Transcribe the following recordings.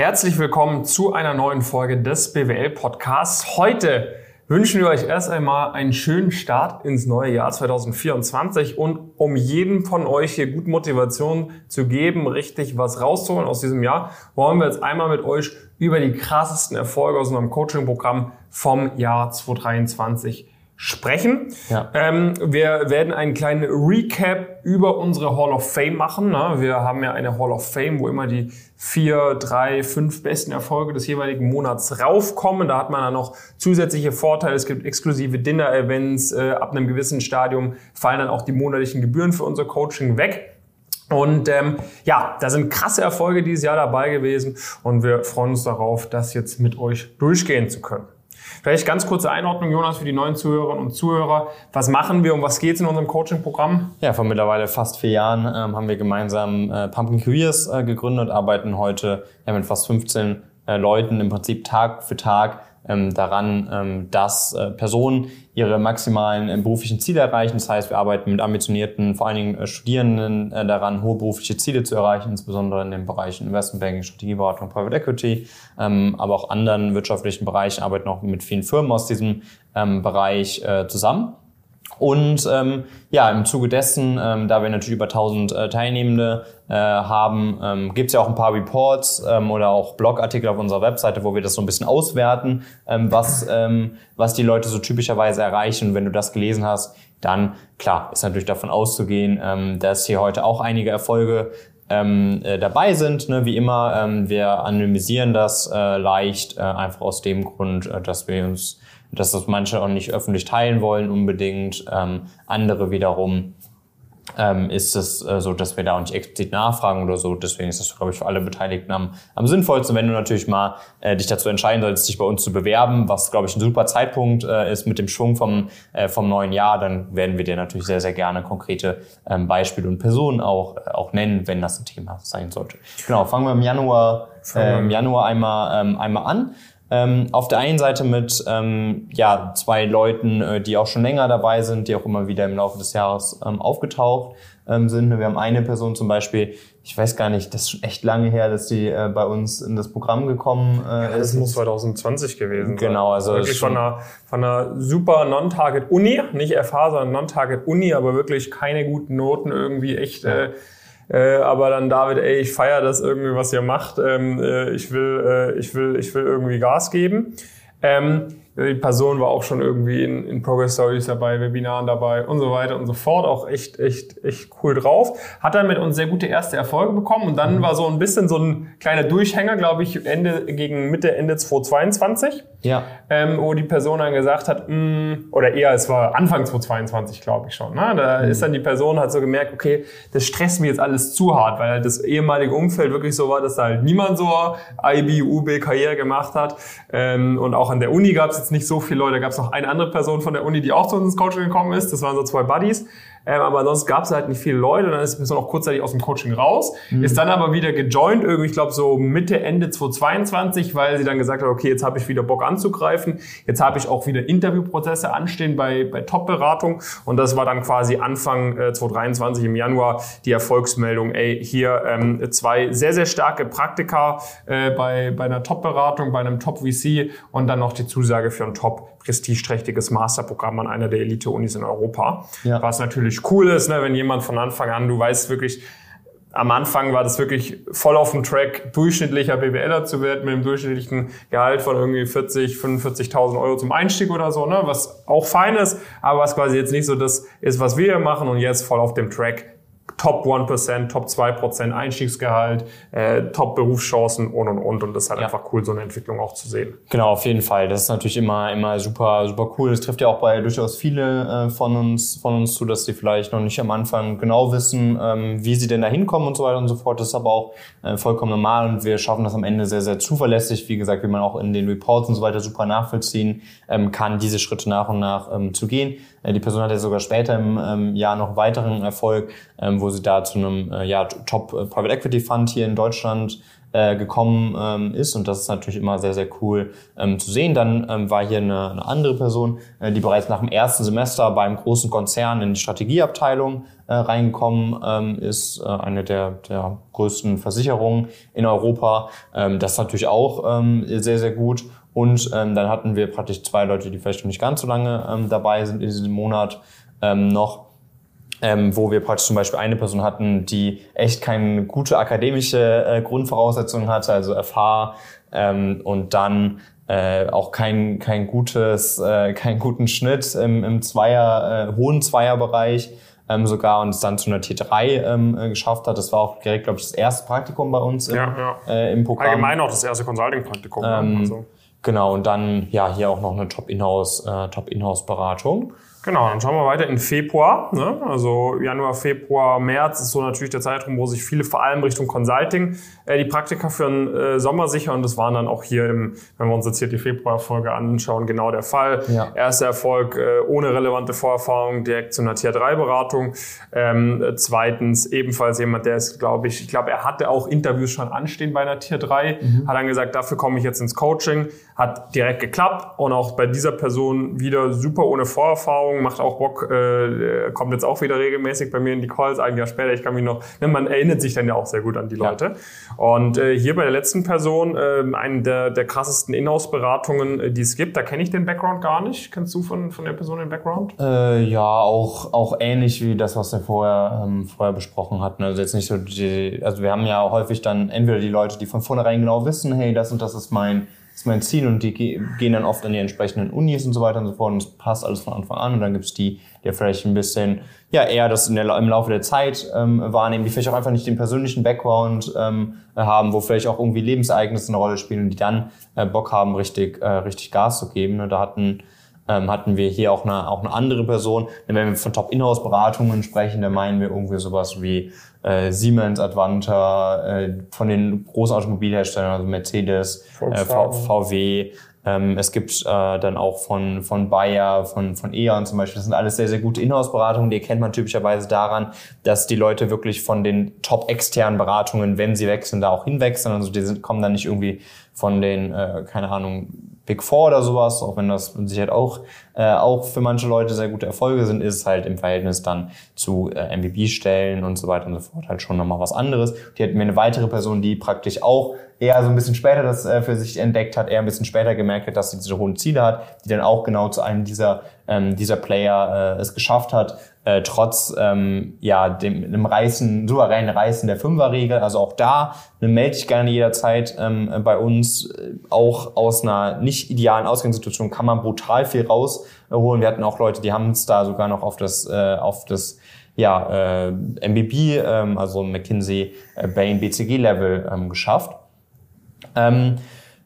Herzlich willkommen zu einer neuen Folge des BWL Podcasts. Heute wünschen wir euch erst einmal einen schönen Start ins neue Jahr 2024 und um jedem von euch hier gut Motivation zu geben, richtig was rauszuholen aus diesem Jahr, wollen wir jetzt einmal mit euch über die krassesten Erfolge aus unserem Coaching-Programm vom Jahr 2023 sprechen. Ja. Ähm, wir werden einen kleinen Recap über unsere Hall of Fame machen. Ne? Wir haben ja eine Hall of Fame, wo immer die vier, drei, fünf besten Erfolge des jeweiligen Monats raufkommen. Da hat man dann noch zusätzliche Vorteile. Es gibt exklusive Dinner-Events. Äh, ab einem gewissen Stadium fallen dann auch die monatlichen Gebühren für unser Coaching weg. Und ähm, ja, da sind krasse Erfolge dieses Jahr dabei gewesen und wir freuen uns darauf, das jetzt mit euch durchgehen zu können. Vielleicht ganz kurze Einordnung, Jonas, für die neuen Zuhörerinnen und Zuhörer. Was machen wir und was geht es in unserem Coaching-Programm? Ja, vor mittlerweile fast vier Jahren ähm, haben wir gemeinsam äh, Pumpkin Careers äh, gegründet arbeiten heute ja, mit fast 15 äh, Leuten im Prinzip Tag für Tag ähm, daran, ähm, dass äh, Personen ihre maximalen äh, beruflichen Ziele erreichen. Das heißt, wir arbeiten mit ambitionierten, vor allen Dingen äh, Studierenden äh, daran, hohe berufliche Ziele zu erreichen, insbesondere in den Bereichen Investment Banking, Strategieberatung, Private Equity, ähm, aber auch anderen wirtschaftlichen Bereichen arbeiten auch mit vielen Firmen aus diesem ähm, Bereich äh, zusammen. Und ähm, ja, im Zuge dessen, ähm, da wir natürlich über 1000 äh, Teilnehmende äh, haben, ähm, gibt es ja auch ein paar Reports ähm, oder auch Blogartikel auf unserer Webseite, wo wir das so ein bisschen auswerten, ähm, was, ähm, was die Leute so typischerweise erreichen. Und wenn du das gelesen hast, dann klar, ist natürlich davon auszugehen, ähm, dass hier heute auch einige Erfolge ähm, äh, dabei sind. Ne? Wie immer, ähm, wir anonymisieren das äh, leicht, äh, einfach aus dem Grund, äh, dass wir uns dass das manche auch nicht öffentlich teilen wollen unbedingt. Ähm, andere wiederum ähm, ist es äh, so, dass wir da auch nicht explizit nachfragen oder so. Deswegen ist das, glaube ich, für alle Beteiligten am, am sinnvollsten, wenn du natürlich mal äh, dich dazu entscheiden solltest, dich bei uns zu bewerben, was, glaube ich, ein super Zeitpunkt äh, ist mit dem Schwung vom, äh, vom neuen Jahr, dann werden wir dir natürlich sehr, sehr gerne konkrete ähm, Beispiele und Personen auch, äh, auch nennen, wenn das ein Thema sein sollte. Genau, fangen wir im Januar, äh, im Januar einmal, ähm, einmal an. Ähm, auf der einen Seite mit ähm, ja, zwei Leuten, äh, die auch schon länger dabei sind, die auch immer wieder im Laufe des Jahres ähm, aufgetaucht ähm, sind. Wir haben eine Person zum Beispiel, ich weiß gar nicht, das ist schon echt lange her, dass die äh, bei uns in das Programm gekommen äh, ist. Das muss 2020 gewesen sein. Genau, also wirklich von einer, von einer super Non-Target-Uni, nicht FH, sondern Non-Target-Uni, aber wirklich keine guten Noten irgendwie echt. Äh, äh, aber dann David, ey, ich feiere das irgendwie, was ihr macht. Ähm, äh, ich will, äh, ich will, ich will irgendwie Gas geben. Ähm, die Person war auch schon irgendwie in, in Progress Stories dabei, Webinaren dabei und so weiter und so fort. Auch echt, echt, echt cool drauf. Hat dann mit uns sehr gute erste Erfolge bekommen und dann mhm. war so ein bisschen so ein kleiner Durchhänger, glaube ich, Ende, gegen Mitte, Ende 2022. Ja. Ähm, wo die Person dann gesagt hat, mh, mm, oder eher, es war Anfang 2022, glaube ich schon. Ne? Da mhm. ist dann die Person hat so gemerkt, okay, das stresst mir jetzt alles zu hart, weil halt das ehemalige Umfeld wirklich so war, dass da halt niemand so IB, UB Karriere gemacht hat. Ähm, und auch an der Uni gab es jetzt nicht so viele Leute. Da gab es noch eine andere Person von der Uni, die auch zu uns ins Coaching gekommen ist. Das waren so zwei Buddies. Ähm, aber sonst gab es halt nicht viele Leute. Dann ist die Person auch kurzzeitig aus dem Coaching raus. Mhm. Ist dann aber wieder gejoint, irgendwie, ich glaube so Mitte, Ende 2022, weil sie dann gesagt hat, okay, jetzt habe ich wieder Bock anzugreifen. Jetzt habe ich auch wieder Interviewprozesse anstehen bei, bei Top-Beratung. Und das war dann quasi Anfang äh, 2023 im Januar die Erfolgsmeldung, ey, hier ähm, zwei sehr, sehr starke Praktika äh, bei, bei einer Top-Beratung, bei einem Top-VC und dann noch die Zusage für ein top-prestigeträchtiges Masterprogramm an einer der Elite-Unis in Europa. Ja. Was natürlich natürlich cool ist, ne, wenn jemand von Anfang an, du weißt wirklich, am Anfang war das wirklich voll auf dem Track, durchschnittlicher BWLer zu werden mit einem durchschnittlichen Gehalt von irgendwie 40, 45.000 Euro zum Einstieg oder so, ne? was auch fein ist, aber was quasi jetzt nicht so das ist, was wir hier machen und jetzt voll auf dem Track Top 1%, Top 2% Einstiegsgehalt, äh, Top Berufschancen und und und. Und das ist halt ja. einfach cool, so eine Entwicklung auch zu sehen. Genau, auf jeden Fall. Das ist natürlich immer, immer super, super cool. Das trifft ja auch bei durchaus viele äh, von uns, von uns zu, dass sie vielleicht noch nicht am Anfang genau wissen, ähm, wie sie denn da hinkommen und so weiter und so fort. Das ist aber auch äh, vollkommen normal und wir schaffen das am Ende sehr, sehr zuverlässig. Wie gesagt, wie man auch in den Reports und so weiter super nachvollziehen ähm, kann, diese Schritte nach und nach ähm, zu gehen. Äh, die Person hat ja sogar später im ähm, Jahr noch weiteren Erfolg, ähm, wo sie da zu einem äh, ja, Top äh, Private Equity Fund hier in Deutschland gekommen ähm, ist und das ist natürlich immer sehr, sehr cool zu sehen. Dann war hier eine, eine andere Person, die bereits nach dem ersten Semester beim großen Konzern in die Strategieabteilung reingekommen ist, eine der, der größten Versicherungen in Europa. Das ist natürlich auch sehr, sehr gut. Und ähm, dann hatten wir praktisch zwei Leute, die vielleicht noch nicht ganz so lange ähm, dabei sind in diesem Monat ähm, noch ähm, wo wir praktisch zum Beispiel eine Person hatten, die echt keine gute akademische äh, Grundvoraussetzung hatte, also FH ähm, und dann äh, auch kein, kein gutes, äh, keinen guten Schnitt im, im Zweier, äh, hohen Zweierbereich ähm, sogar und es dann zu einer T3 ähm, äh, geschafft hat. Das war auch direkt, glaube ich, das erste Praktikum bei uns im, ja, ja. Äh, im Programm. Allgemein auch das erste Consulting-Praktikum. Ähm, also. Genau, und dann ja hier auch noch eine äh, Top-Inhouse-Beratung. Genau, dann schauen wir weiter in Februar. Ne? Also Januar, Februar, März ist so natürlich der Zeitraum, wo sich viele vor allem Richtung Consulting äh, die Praktika für den äh, Sommer sichern. Und das waren dann auch hier, im, wenn wir uns jetzt hier die Februarfolge anschauen, genau der Fall. Ja. Erster Erfolg äh, ohne relevante Vorerfahrung direkt zu einer Tier-3-Beratung. Ähm, zweitens ebenfalls jemand, der ist, glaube ich, ich glaube, er hatte auch Interviews schon anstehen bei einer Tier-3, mhm. hat dann gesagt, dafür komme ich jetzt ins Coaching, hat direkt geklappt und auch bei dieser Person wieder super ohne Vorerfahrung Erfahrung, macht auch Bock, äh, kommt jetzt auch wieder regelmäßig bei mir in die Calls, ein Jahr später. Ich kann mich noch, ne, man erinnert sich dann ja auch sehr gut an die Leute. Ja. Und äh, hier bei der letzten Person, äh, eine der, der krassesten Inhouse-Beratungen, äh, die es gibt, da kenne ich den Background gar nicht. Kennst du von, von der Person den Background? Äh, ja, auch, auch ähnlich wie das, was wir vorher, ähm, vorher besprochen hatten. Also jetzt nicht so die, also wir haben ja häufig dann entweder die Leute, die von vornherein genau wissen, hey, das und das ist mein ist mein Ziel und die gehen dann oft an die entsprechenden Unis und so weiter und so fort und es passt alles von Anfang an und dann gibt es die, die vielleicht ein bisschen, ja, eher das der, im Laufe der Zeit ähm, wahrnehmen, die vielleicht auch einfach nicht den persönlichen Background ähm, haben, wo vielleicht auch irgendwie Lebensereignisse eine Rolle spielen und die dann äh, Bock haben, richtig, äh, richtig Gas zu geben. Ne? Da hatten ähm, hatten wir hier auch eine, auch eine andere Person. Wenn wir von Top-Inhouse-Beratungen sprechen, dann meinen wir irgendwie sowas wie äh, Siemens, Advanta, äh, von den großen Automobilherstellern, also Mercedes, äh, VW. Ähm, es gibt äh, dann auch von, von Bayer, von, von E.ON zum Beispiel. Das sind alles sehr, sehr gute Inhouse-Beratungen. Die erkennt man typischerweise daran, dass die Leute wirklich von den top-externen Beratungen, wenn sie wechseln, da auch hinwechseln. Also die sind, kommen dann nicht irgendwie von den, äh, keine Ahnung, Big Four oder sowas, auch wenn das mit Sicherheit auch, äh, auch für manche Leute sehr gute Erfolge sind, ist halt im Verhältnis dann zu äh, MVB-Stellen und so weiter und so fort halt schon nochmal was anderes. Die hatten wir eine weitere Person, die praktisch auch eher so ein bisschen später das äh, für sich entdeckt hat, eher ein bisschen später gemerkt hat, dass sie diese hohen Ziele hat, die dann auch genau zu einem dieser, ähm, dieser Player äh, es geschafft hat, äh, trotz ähm, ja dem, dem Reißen, souveränen Reißen der Fünferregel. Also auch da ne, melde ich gerne jederzeit ähm, bei uns. Äh, auch aus einer nicht idealen Ausgangssituation kann man brutal viel rausholen. Wir hatten auch Leute, die haben es da sogar noch auf das, äh, auf das ja, äh, MBB, ähm, also McKinsey, äh, Bain, BCG-Level ähm, geschafft. Ähm,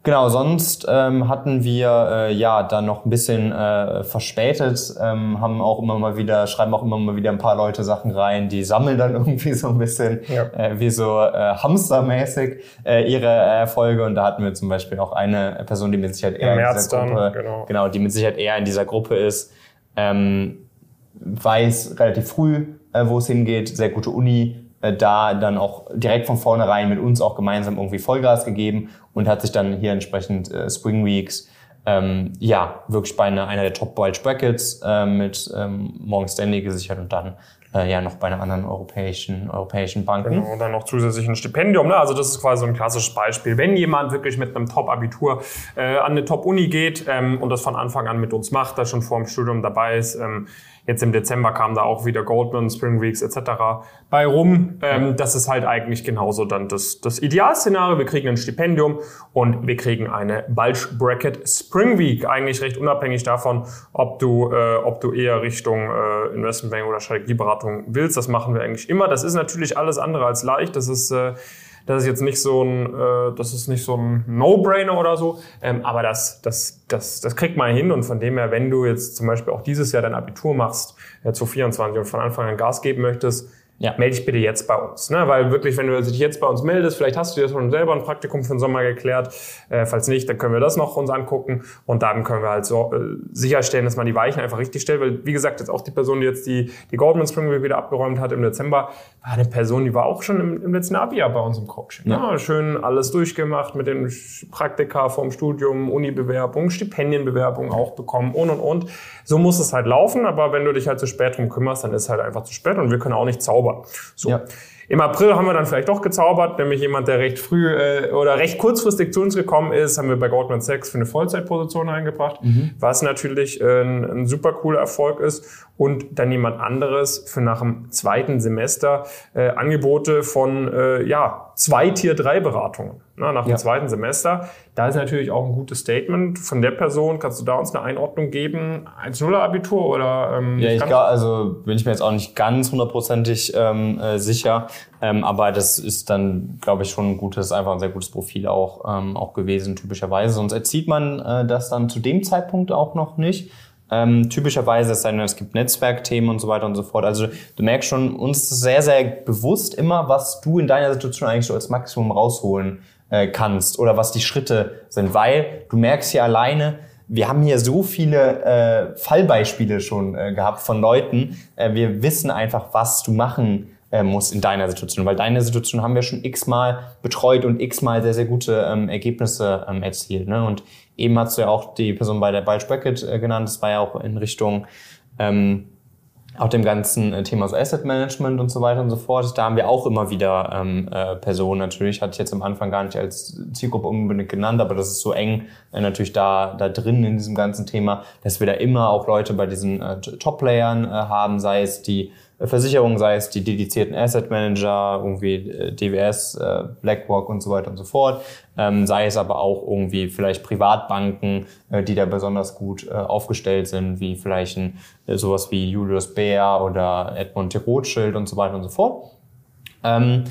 Genau, sonst ähm, hatten wir äh, ja dann noch ein bisschen äh, verspätet, ähm, haben auch immer mal wieder, schreiben auch immer mal wieder ein paar Leute Sachen rein, die sammeln dann irgendwie so ein bisschen ja. äh, wie so äh, Hamstermäßig äh, ihre Erfolge. Und da hatten wir zum Beispiel auch eine Person, die mit Sicherheit eher in dieser Gruppe, dann, genau. genau, die mit Sicherheit eher in dieser Gruppe ist, ähm, weiß relativ früh, äh, wo es hingeht, sehr gute Uni, da dann auch direkt von vornherein mit uns auch gemeinsam irgendwie Vollgas gegeben und hat sich dann hier entsprechend äh, Spring Weeks ähm, ja wirklich bei einer, einer der Top Bulge Brackets äh, mit ähm, Morgan Stanley gesichert und dann äh, ja noch bei einer anderen europäischen europäischen Banken. Genau, und dann noch zusätzlich ein Stipendium. Ne? Also das ist quasi so ein klassisches Beispiel. Wenn jemand wirklich mit einem Top-Abitur äh, an eine Top-Uni geht ähm, und das von Anfang an mit uns macht, da schon vor dem Studium dabei ist, ähm, Jetzt im Dezember kam da auch wieder Goldman, Spring Weeks etc. bei rum. Ähm, das ist halt eigentlich genauso dann das, das Idealszenario. Wir kriegen ein Stipendium und wir kriegen eine Bulge Bracket Spring Week. Eigentlich recht unabhängig davon, ob du, äh, ob du eher Richtung äh, Investmentbank oder Strategieberatung willst. Das machen wir eigentlich immer. Das ist natürlich alles andere als leicht. Das ist äh, das ist jetzt nicht so ein, äh, das ist nicht so ein No-Brainer oder so, ähm, aber das, das, das, das kriegt man hin und von dem her, wenn du jetzt zum Beispiel auch dieses Jahr dein Abitur machst, äh, zu 24 und von Anfang an Gas geben möchtest, ja. melde dich bitte jetzt bei uns. Ne? Weil wirklich, wenn du dich jetzt bei uns meldest, vielleicht hast du dir schon selber ein Praktikum für den Sommer geklärt. Äh, falls nicht, dann können wir das noch uns angucken und dann können wir halt so äh, sicherstellen, dass man die Weichen einfach richtig stellt. Weil, wie gesagt, jetzt auch die Person, die jetzt die, die Goldman Spring wieder abgeräumt hat im Dezember, war eine Person, die war auch schon im, im letzten Abi-Jahr bei uns im Coaching. Ja. ja. schön alles durchgemacht mit den Praktika vom Studium, Uni-Bewerbung, Stipendienbewerbung auch bekommen und und und. So muss es halt laufen, aber wenn du dich halt zu spät drum kümmerst, dann ist es halt einfach zu spät und wir können auch nicht zaubern. So. Ja. Im April haben wir dann vielleicht doch gezaubert, nämlich jemand, der recht früh äh, oder recht kurzfristig zu uns gekommen ist, haben wir bei Goldman Sachs für eine Vollzeitposition eingebracht, mhm. was natürlich äh, ein, ein super cooler Erfolg ist. Und dann jemand anderes für nach dem zweiten Semester äh, Angebote von äh, ja, zwei Tier-3-Beratungen na, nach dem ja. zweiten Semester. Da ist natürlich auch ein gutes Statement von der Person. Kannst du da uns eine Einordnung geben? 1-0-Abitur oder? Ähm, ja, ich glaube, also bin ich mir jetzt auch nicht ganz hundertprozentig ähm, äh, sicher. Ähm, aber das ist dann, glaube ich, schon ein gutes, einfach ein sehr gutes Profil auch, ähm, auch gewesen, typischerweise. Sonst erzieht man äh, das dann zu dem Zeitpunkt auch noch nicht. Ähm, typischerweise ist dann, es gibt Netzwerkthemen und so weiter und so fort. Also du merkst schon, uns ist sehr, sehr bewusst immer, was du in deiner Situation eigentlich so als Maximum rausholen äh, kannst oder was die Schritte sind, weil du merkst ja alleine, wir haben hier so viele äh, Fallbeispiele schon äh, gehabt von Leuten. Äh, wir wissen einfach, was du machen äh, musst in deiner Situation, weil deine Situation haben wir schon x-mal betreut und x-mal sehr, sehr gute ähm, Ergebnisse ähm, erzielt. Ne? Und eben hast du ja auch die Person bei der Bulge Bracket äh, genannt. Das war ja auch in Richtung ähm, auch dem ganzen äh, Thema so Asset Management und so weiter und so fort. Da haben wir auch immer wieder ähm, äh, Personen natürlich, hatte ich jetzt am Anfang gar nicht als Zielgruppe unbedingt genannt, aber das ist so eng äh, natürlich da, da drin in diesem ganzen Thema, dass wir da immer auch Leute bei diesen äh, Top-Playern äh, haben, sei es die Versicherungen, sei es die dedizierten Asset Manager, irgendwie äh, DWS, äh, BlackRock und so weiter und so fort, ähm, sei es aber auch irgendwie vielleicht Privatbanken, äh, die da besonders gut aufgestellt sind, wie vielleicht ein, sowas wie Julius Baer oder Edmund de Rothschild und so weiter und so fort. Ähm,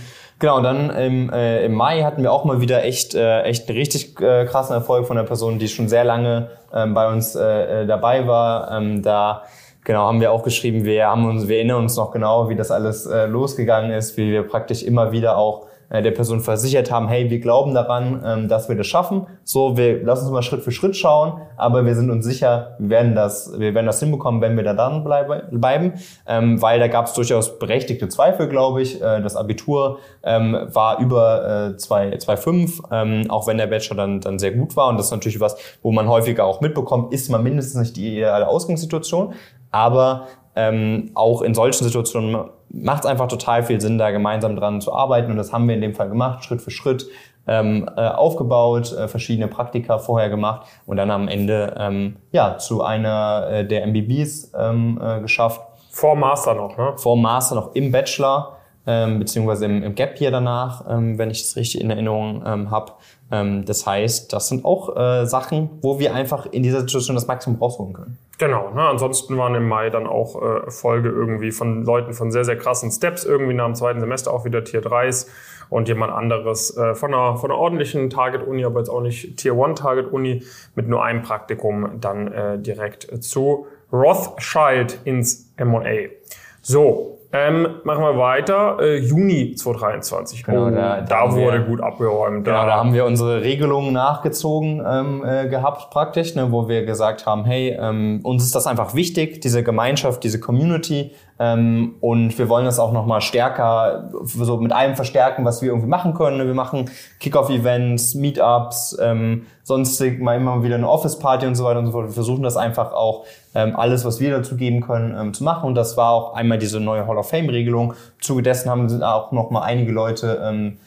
Genau, und dann im, äh, im Mai hatten wir auch mal wieder echt, äh, echt einen richtig äh, krassen Erfolg von einer Person, die schon sehr lange ähm, bei uns äh, dabei war. Ähm, da Genau, haben wir auch geschrieben, wir haben uns, wir erinnern uns noch genau, wie das alles äh, losgegangen ist, wie wir praktisch immer wieder auch äh, der Person versichert haben, hey, wir glauben daran, ähm, dass wir das schaffen. So, wir lassen uns mal Schritt für Schritt schauen, aber wir sind uns sicher, wir werden das, wir werden das hinbekommen, wenn wir da dran bleiben, ähm, weil da gab es durchaus berechtigte Zweifel, glaube ich. Äh, das Abitur ähm, war über äh, 2,5, ähm, auch wenn der Bachelor dann, dann sehr gut war und das ist natürlich was, wo man häufiger auch mitbekommt, ist man mindestens nicht die ideale Ausgangssituation, aber ähm, auch in solchen Situationen macht es einfach total viel Sinn, da gemeinsam dran zu arbeiten. Und das haben wir in dem Fall gemacht, Schritt für Schritt ähm, äh, aufgebaut, äh, verschiedene Praktika vorher gemacht und dann am Ende ähm, ja zu einer äh, der MBBs ähm, äh, geschafft. Vor Master noch, ne? Vor Master noch im Bachelor ähm, beziehungsweise im, im Gap Year danach, ähm, wenn ich es richtig in Erinnerung ähm, habe. Ähm, das heißt, das sind auch äh, Sachen, wo wir einfach in dieser Situation das Maximum rausholen können. Genau, ne? ansonsten waren im Mai dann auch äh, Folge irgendwie von Leuten von sehr, sehr krassen Steps, irgendwie nach dem zweiten Semester auch wieder Tier 3s und jemand anderes äh, von, einer, von einer ordentlichen Target-Uni, aber jetzt auch nicht Tier 1 Target-Uni mit nur einem Praktikum dann äh, direkt zu Rothschild ins M&A. So, ähm, machen wir weiter. Äh, Juni 2023. Genau, oh, da, da, da wurde wir, gut abgeräumt. Genau, da haben wir unsere Regelungen nachgezogen ähm, äh, gehabt praktisch, ne, wo wir gesagt haben, hey, ähm, uns ist das einfach wichtig, diese Gemeinschaft, diese Community ähm, und wir wollen das auch nochmal stärker, so mit allem verstärken, was wir irgendwie machen können. Wir machen Kickoff-Events, Meetups, ähm, sonstig mal immer wieder eine Office-Party und so weiter und so fort. Wir versuchen das einfach auch, ähm, alles, was wir dazu geben können, ähm, zu machen. Und das war auch einmal diese neue Hall of Fame-Regelung. Zuge dessen haben auch nochmal einige Leute ähm, äh,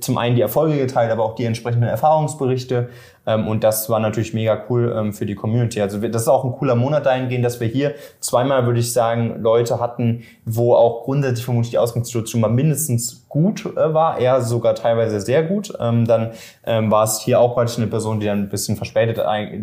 zum einen die Erfolge geteilt, aber auch die entsprechenden Erfahrungsberichte. Ähm, und das war natürlich mega cool ähm, für die Community. Also das ist auch ein cooler Monat dahingehend, dass wir hier zweimal, würde ich sagen, Leute hatten, wo auch grundsätzlich vermutlich die Ausgangssituation mal mindestens gut äh, war, eher sogar teilweise sehr gut. Ähm, dann war es hier auch praktisch eine Person, die dann ein bisschen verspätet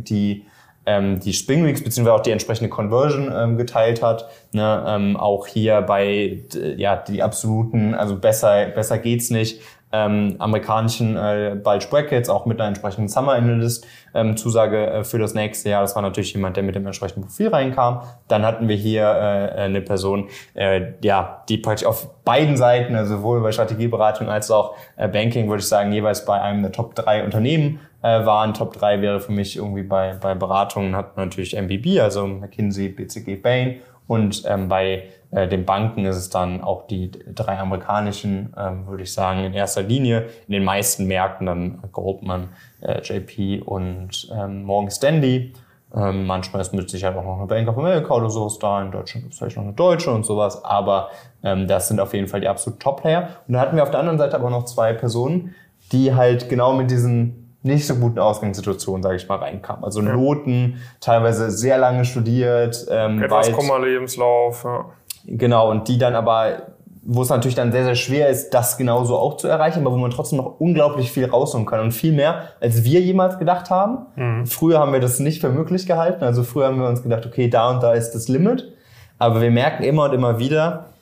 die die Spring Weeks beziehungsweise auch die entsprechende Conversion ähm, geteilt hat. Ne? Ähm, auch hier bei ja die absoluten, also besser besser geht's nicht ähm, amerikanischen äh, Bulge Brackets, auch mit einer entsprechenden Summer Analyst ähm, Zusage äh, für das nächste Jahr. Das war natürlich jemand, der mit dem entsprechenden Profil reinkam. Dann hatten wir hier äh, eine Person, äh, ja, die praktisch auf beiden Seiten, also sowohl bei Strategieberatung als auch äh, Banking, würde ich sagen, jeweils bei einem der Top drei Unternehmen äh, waren. Top drei wäre für mich irgendwie bei, bei Beratungen hat man natürlich MBB, also McKinsey, BCG, Bain und ähm, bei den Banken ist es dann auch die drei amerikanischen, ähm, würde ich sagen, in erster Linie. In den meisten Märkten dann Goldman, äh, JP und ähm, Morgan Stanley. Ähm, manchmal ist mit Sicherheit auch noch eine Bank of America oder sowas da. In Deutschland gibt es vielleicht noch eine deutsche und sowas. Aber ähm, das sind auf jeden Fall die absolut Top-Player. Und da hatten wir auf der anderen Seite aber noch zwei Personen, die halt genau mit diesen nicht so guten Ausgangssituationen, sage ich mal, reinkamen. Also ja. Noten, teilweise sehr lange studiert. Ähm, Etwas Lebenslauf, ja. Genau, und die dann aber, wo es natürlich dann sehr, sehr schwer ist, das genauso auch zu erreichen, aber wo man trotzdem noch unglaublich viel rausholen kann und viel mehr, als wir jemals gedacht haben. Mhm. Früher haben wir das nicht für möglich gehalten. Also früher haben wir uns gedacht, okay, da und da ist das Limit. Aber wir merken immer und immer wieder,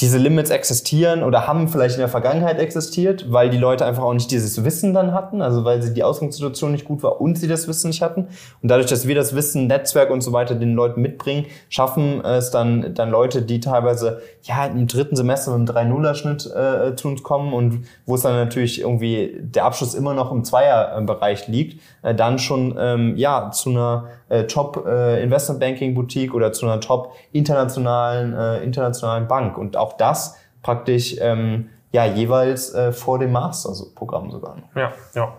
diese Limits existieren oder haben vielleicht in der Vergangenheit existiert, weil die Leute einfach auch nicht dieses Wissen dann hatten, also weil sie die Ausgangssituation nicht gut war und sie das Wissen nicht hatten. Und dadurch, dass wir das Wissen, Netzwerk und so weiter den Leuten mitbringen, schaffen es dann, dann Leute, die teilweise ja im dritten Semester mit einem 3-0er-Schnitt äh, zu uns kommen und wo es dann natürlich irgendwie der Abschluss immer noch im Zweierbereich liegt, äh, dann schon ähm, ja zu einer äh, Top äh, Investment Banking Boutique oder zu einer Top internationalen äh, internationalen Bank und auch das praktisch ähm, ja jeweils äh, vor dem Master-Programm sogar. Ja, ja.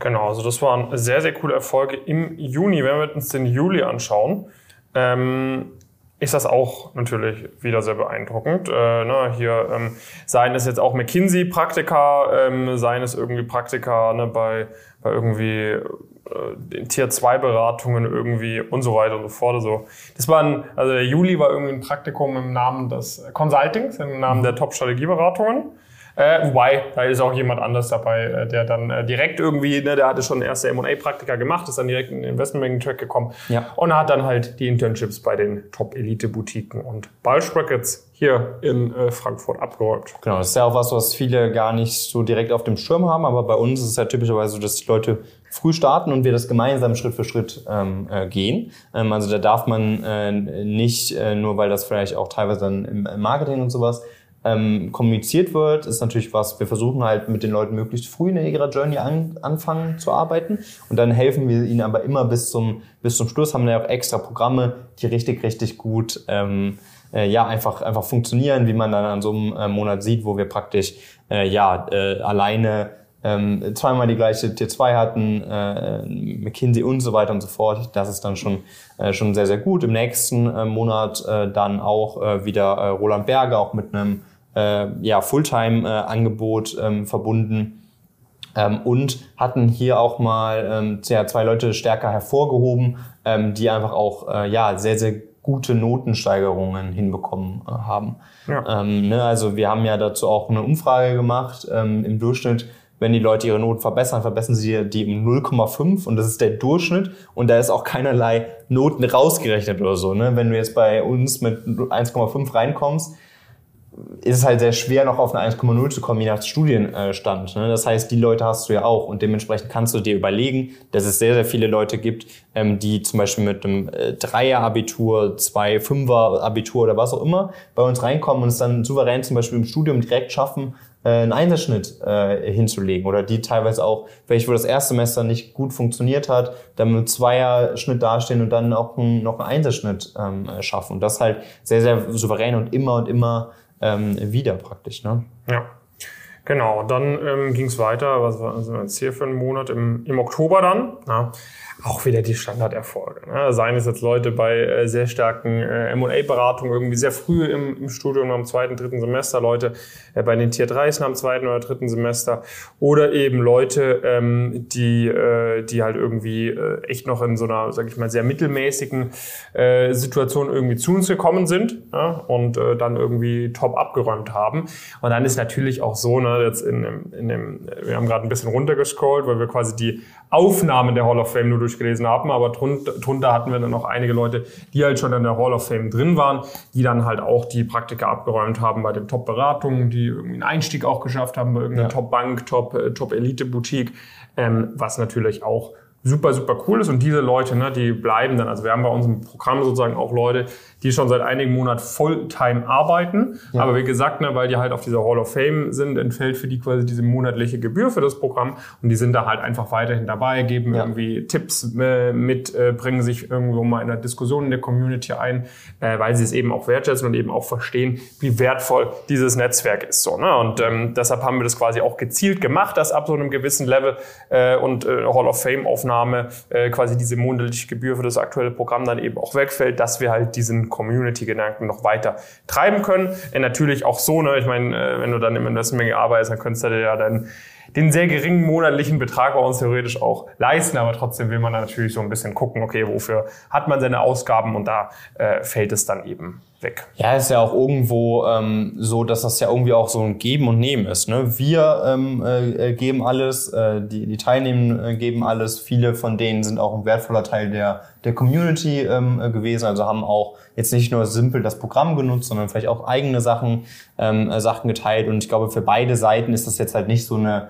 Genau, also das waren sehr, sehr coole Erfolge im Juni. Wenn wir uns den Juli anschauen, ähm, ist das auch natürlich wieder sehr beeindruckend. Äh, ne, hier ähm, seien es jetzt auch McKinsey-Praktika, ähm, seien es irgendwie Praktika ne, bei, bei irgendwie äh, Tier 2 Beratungen irgendwie und so weiter und so fort. Also, das war ein, also der Juli war irgendwie ein Praktikum im Namen des Consultings, im Namen der Top-Strategieberatungen. Äh, wobei, da ist auch jemand anders dabei, äh, der dann äh, direkt irgendwie, ne, der hatte schon erste M&A-Praktika gemacht, ist dann direkt in den Investmentbanking-Track gekommen ja. und hat dann halt die Internships bei den Top-Elite-Boutiquen und Bulge Brackets hier in äh, Frankfurt abgeräumt. Genau, das ist ja auch was, was viele gar nicht so direkt auf dem Schirm haben, aber bei uns ist es ja typischerweise so, dass die Leute früh starten und wir das gemeinsam Schritt für Schritt ähm, äh, gehen. Ähm, also da darf man äh, nicht, äh, nur weil das vielleicht auch teilweise dann im Marketing und sowas ähm, kommuniziert wird, ist natürlich was, wir versuchen halt mit den Leuten möglichst früh in ihrer Journey an, anfangen zu arbeiten und dann helfen wir ihnen aber immer bis zum, bis zum Schluss, haben wir ja auch extra Programme, die richtig, richtig gut ähm, äh, ja einfach, einfach funktionieren, wie man dann an so einem äh, Monat sieht, wo wir praktisch äh, ja äh, alleine ähm, zweimal die gleiche Tier 2 hatten, äh, McKinsey und so weiter und so fort. Das ist dann schon, äh, schon sehr, sehr gut. Im nächsten äh, Monat äh, dann auch äh, wieder äh, Roland Berger, auch mit einem äh, ja, Fulltime-Angebot ähm, verbunden. Ähm, und hatten hier auch mal ähm, ja, zwei Leute stärker hervorgehoben, ähm, die einfach auch äh, ja, sehr, sehr gute Notensteigerungen hinbekommen äh, haben. Ja. Ähm, ne, also wir haben ja dazu auch eine Umfrage gemacht. Ähm, Im Durchschnitt, wenn die Leute ihre Noten verbessern, verbessern sie die um 0,5 und das ist der Durchschnitt und da ist auch keinerlei Noten rausgerechnet oder so. Ne? Wenn du jetzt bei uns mit 1,5 reinkommst, ist es halt sehr schwer, noch auf eine 1,0 zu kommen, je nach Studienstand. Ne? Das heißt, die Leute hast du ja auch und dementsprechend kannst du dir überlegen, dass es sehr, sehr viele Leute gibt, ähm, die zum Beispiel mit einem äh, Dreier-Abitur, zwei Fünfer-Abitur oder was auch immer bei uns reinkommen und es dann souverän zum Beispiel im Studium direkt schaffen, äh, einen Einserschnitt äh, hinzulegen oder die teilweise auch, vielleicht wo das Erstsemester nicht gut funktioniert hat, dann mit Zweierschnitt dastehen und dann auch ein, noch einen Einserschnitt ähm, schaffen und das halt sehr, sehr souverän und immer und immer ähm, wieder praktisch. Ne? Ja. Genau, dann ähm, ging es weiter, was war also jetzt hier für einen Monat, im, im Oktober dann. Ja auch wieder die Standarderfolge. Ne? Seien es jetzt Leute bei äh, sehr starken äh, M&A-Beratungen irgendwie sehr früh im, im Studium am zweiten, dritten Semester, Leute äh, bei den Tier 3 am zweiten oder dritten Semester oder eben Leute, ähm, die, äh, die halt irgendwie äh, echt noch in so einer, sag ich mal, sehr mittelmäßigen äh, Situation irgendwie zu uns gekommen sind ja? und äh, dann irgendwie top abgeräumt haben. Und dann ist natürlich auch so, ne, jetzt in, in dem, wir haben gerade ein bisschen runtergescrollt, weil wir quasi die Aufnahmen der Hall of Fame nur durchgelesen haben, aber drunter, drunter hatten wir dann noch einige Leute, die halt schon in der Hall of Fame drin waren, die dann halt auch die Praktika abgeräumt haben bei den Top-Beratungen, die irgendwie einen Einstieg auch geschafft haben bei irgendeiner ja. Top-Bank, Top-Elite-Boutique, Top ähm, was natürlich auch super, super cool ist. Und diese Leute, ne, die bleiben dann. Also wir haben bei unserem Programm sozusagen auch Leute, die schon seit einigen Monaten Fulltime arbeiten. Ja. Aber wie gesagt, ne, weil die halt auf dieser Hall of Fame sind, entfällt für die quasi diese monatliche Gebühr für das Programm. Und die sind da halt einfach weiterhin dabei, geben ja. irgendwie Tipps äh, mit, äh, bringen sich irgendwo mal in der Diskussion in der Community ein, äh, weil sie es eben auch wertschätzen und eben auch verstehen, wie wertvoll dieses Netzwerk ist. So, ne? Und ähm, deshalb haben wir das quasi auch gezielt gemacht, dass ab so einem gewissen Level äh, und äh, Hall of Fame Aufnahme äh, quasi diese monatliche Gebühr für das aktuelle Programm dann eben auch wegfällt, dass wir halt diesen Community-Gedanken noch weiter treiben können. Und natürlich auch so, ne, ich meine, äh, wenn du dann im Investment arbeitest, dann könntest du dir ja dann den sehr geringen monatlichen Betrag bei uns theoretisch auch leisten, aber trotzdem will man natürlich so ein bisschen gucken, okay, wofür hat man seine Ausgaben und da äh, fällt es dann eben weg. Ja, ist ja auch irgendwo ähm, so, dass das ja irgendwie auch so ein Geben und Nehmen ist. Ne? Wir ähm, äh, geben alles, äh, die, die Teilnehmenden äh, geben alles. Viele von denen sind auch ein wertvoller Teil der, der Community ähm, äh, gewesen, also haben auch jetzt nicht nur simpel das Programm genutzt, sondern vielleicht auch eigene Sachen, ähm, äh, Sachen geteilt. Und ich glaube, für beide Seiten ist das jetzt halt nicht so eine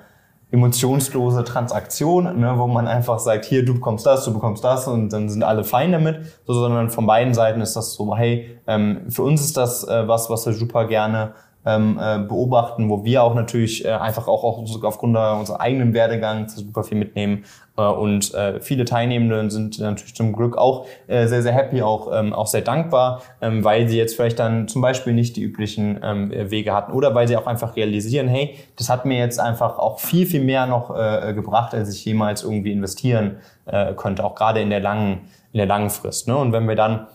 emotionslose Transaktion, ne, wo man einfach sagt, hier, du bekommst das, du bekommst das und dann sind alle fein damit, so, sondern von beiden Seiten ist das so, hey, ähm, für uns ist das äh, was, was wir super gerne ähm, äh, beobachten, wo wir auch natürlich äh, einfach auch, auch aufgrund unserer eigenen Werdegang super viel mitnehmen. Äh, und äh, viele Teilnehmende sind natürlich zum Glück auch äh, sehr, sehr happy, auch, ähm, auch sehr dankbar, ähm, weil sie jetzt vielleicht dann zum Beispiel nicht die üblichen ähm, Wege hatten oder weil sie auch einfach realisieren, hey, das hat mir jetzt einfach auch viel, viel mehr noch äh, gebracht, als ich jemals irgendwie investieren äh, könnte, auch gerade in der langen, in der langen Frist. Ne? Und wenn wir dann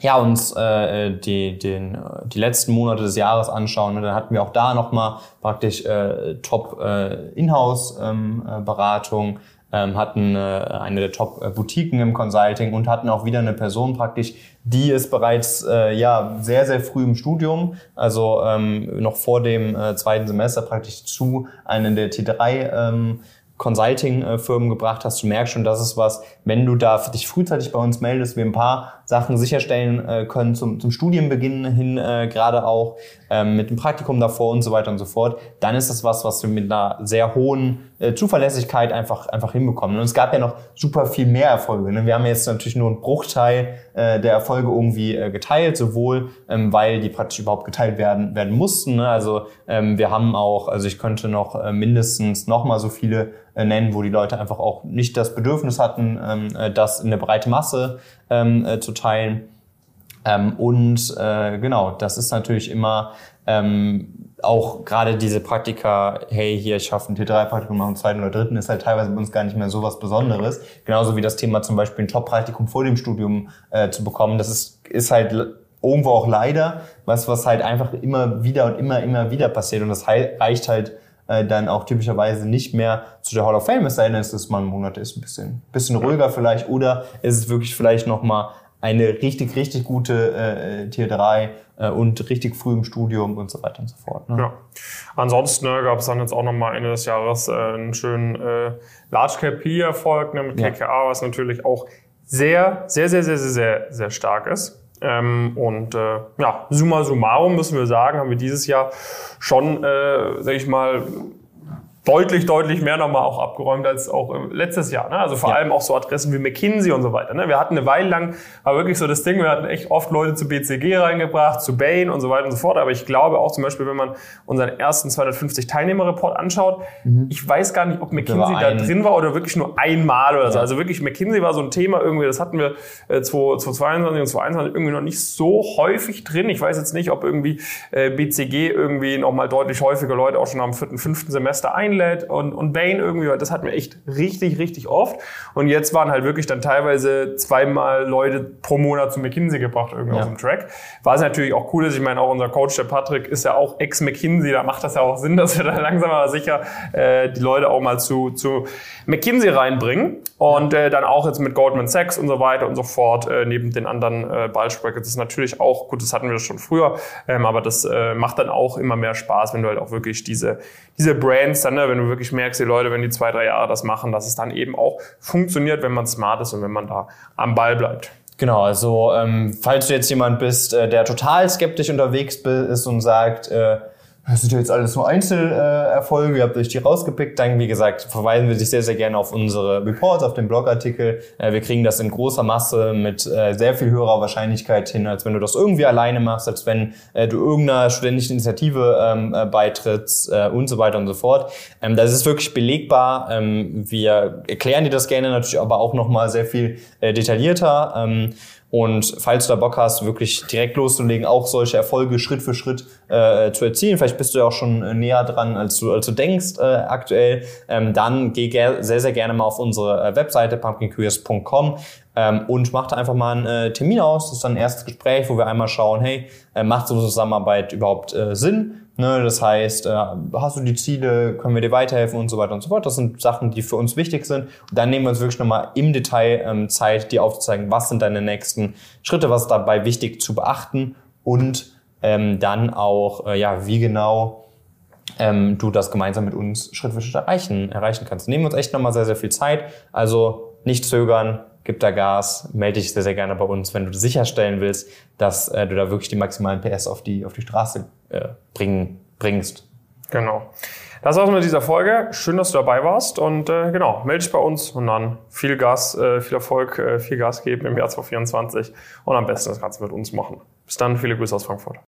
ja, uns äh, die, den, die letzten Monate des Jahres anschauen, ne, dann hatten wir auch da nochmal praktisch äh, Top äh, ähm, äh, ähm, hatten äh, eine der Top-Boutiquen im Consulting und hatten auch wieder eine Person praktisch, die ist bereits äh, ja sehr, sehr früh im Studium, also ähm, noch vor dem äh, zweiten Semester praktisch zu einer der T3 ähm, Consulting-Firmen gebracht. Hast, du merkst schon, das ist was, wenn du da dich frühzeitig bei uns meldest, wir ein paar Sachen sicherstellen äh, können zum, zum Studienbeginn hin, äh, gerade auch ähm, mit dem Praktikum davor und so weiter und so fort, dann ist das was, was wir mit einer sehr hohen äh, Zuverlässigkeit einfach, einfach hinbekommen. Und es gab ja noch super viel mehr Erfolge. Ne? Wir haben jetzt natürlich nur einen Bruchteil äh, der Erfolge irgendwie äh, geteilt, sowohl ähm, weil die praktisch überhaupt geteilt werden, werden mussten. Ne? Also ähm, wir haben auch, also ich könnte noch äh, mindestens noch mal so viele nennen, wo die Leute einfach auch nicht das Bedürfnis hatten, ähm, äh, das in eine breite Masse ähm, äh, zu teilen. Ähm, und äh, genau, das ist natürlich immer ähm, auch gerade diese Praktika, hey, hier, ich schaffe ein T3-Praktikum nach dem zweiten oder dritten, ist halt teilweise bei uns gar nicht mehr so was Besonderes. Genauso wie das Thema zum Beispiel ein Top-Praktikum vor dem Studium äh, zu bekommen. Das ist, ist halt irgendwo auch leider was, was halt einfach immer wieder und immer, immer wieder passiert. Und das reicht halt äh, dann auch typischerweise nicht mehr zu der Hall of Fame, es sei denn, es ist mal ein Monat, ist ein bisschen, bisschen ruhiger vielleicht oder ist es wirklich vielleicht nochmal eine richtig, richtig gute äh, Tier 3 äh, und richtig früh im Studium und so weiter und so fort. Ne? Ja. Ansonsten ne, gab es dann jetzt auch nochmal Ende des Jahres äh, einen schönen äh, Large Cap P-Erfolg ne, mit KKA, ja. was natürlich auch sehr, sehr, sehr, sehr, sehr, sehr, sehr stark ist. Ähm, und äh, ja, summa summarum müssen wir sagen, haben wir dieses Jahr schon, äh, sag ich mal, deutlich, deutlich mehr nochmal auch abgeräumt als auch letztes Jahr. Ne? Also vor ja. allem auch so Adressen wie McKinsey und so weiter. Ne? Wir hatten eine Weile lang, war wirklich so das Ding, wir hatten echt oft Leute zu BCG reingebracht, zu Bain und so weiter und so fort. Aber ich glaube auch zum Beispiel, wenn man unseren ersten 250 Teilnehmer-Report anschaut, mhm. ich weiß gar nicht, ob McKinsey da drin war oder wirklich nur einmal oder so. Also wirklich McKinsey war so ein Thema irgendwie, das hatten wir äh, 2022 und 2021 irgendwie noch nicht so häufig drin. Ich weiß jetzt nicht, ob irgendwie äh, BCG irgendwie nochmal deutlich häufiger Leute auch schon am vierten, fünften Semester ein Inlet und, und Bane irgendwie, das hatten wir echt richtig, richtig oft. Und jetzt waren halt wirklich dann teilweise zweimal Leute pro Monat zu McKinsey gebracht irgendwie ja. auf dem Track. Was natürlich auch cool ist, ich meine, auch unser Coach, der Patrick, ist ja auch Ex-McKinsey, da macht das ja auch Sinn, dass wir da langsam aber sicher äh, die Leute auch mal zu, zu McKinsey reinbringen. Und äh, dann auch jetzt mit Goldman Sachs und so weiter und so fort, äh, neben den anderen äh, Ballsprackets ist natürlich auch, gut, das hatten wir schon früher, ähm, aber das äh, macht dann auch immer mehr Spaß, wenn du halt auch wirklich diese, diese Brands dann, ne, wenn du wirklich merkst, die Leute, wenn die zwei, drei Jahre das machen, dass es dann eben auch funktioniert, wenn man smart ist und wenn man da am Ball bleibt. Genau, also ähm, falls du jetzt jemand bist, äh, der total skeptisch unterwegs ist und sagt, äh, das sind ja jetzt alles nur Einzelerfolge, ihr habt euch die rausgepickt. Dann, wie gesagt, verweisen wir dich sehr, sehr gerne auf unsere Reports, auf den Blogartikel. Äh, wir kriegen das in großer Masse mit äh, sehr viel höherer Wahrscheinlichkeit hin, als wenn du das irgendwie alleine machst, als wenn äh, du irgendeiner studentischen Initiative ähm, beitrittst und so weiter und so fort. Ähm, das ist wirklich belegbar. Ähm, wir erklären dir das gerne natürlich aber auch nochmal sehr viel detaillierter. Und falls du da Bock hast, wirklich direkt loszulegen, auch solche Erfolge Schritt für Schritt äh, zu erzielen, vielleicht bist du ja auch schon äh, näher dran, als du, als du denkst äh, aktuell, ähm, dann geh sehr, sehr gerne mal auf unsere äh, Webseite pumpkincareers.com ähm, und mach da einfach mal einen äh, Termin aus. Das ist dann ein erstes Gespräch, wo wir einmal schauen, hey, äh, macht so eine Zusammenarbeit überhaupt äh, Sinn? Ne, das heißt, äh, hast du die Ziele, können wir dir weiterhelfen und so weiter und so fort. Das sind Sachen, die für uns wichtig sind. Und dann nehmen wir uns wirklich nochmal im Detail ähm, Zeit, dir aufzuzeigen, was sind deine nächsten Schritte, was ist dabei wichtig zu beachten und ähm, dann auch, äh, ja, wie genau ähm, du das gemeinsam mit uns Schritt für Schritt erreichen, erreichen kannst. Nehmen wir uns echt nochmal sehr, sehr viel Zeit. Also nicht zögern, gib da Gas, melde dich sehr, sehr gerne bei uns, wenn du sicherstellen willst, dass äh, du da wirklich die maximalen PS auf die, auf die Straße äh, bringen, bringst. Genau. Das war's mit dieser Folge. Schön, dass du dabei warst und äh, genau, melde dich bei uns und dann viel Gas, äh, viel Erfolg, äh, viel Gas geben im Jahr 2024 und am besten das Ganze mit uns machen. Bis dann, viele Grüße aus Frankfurt.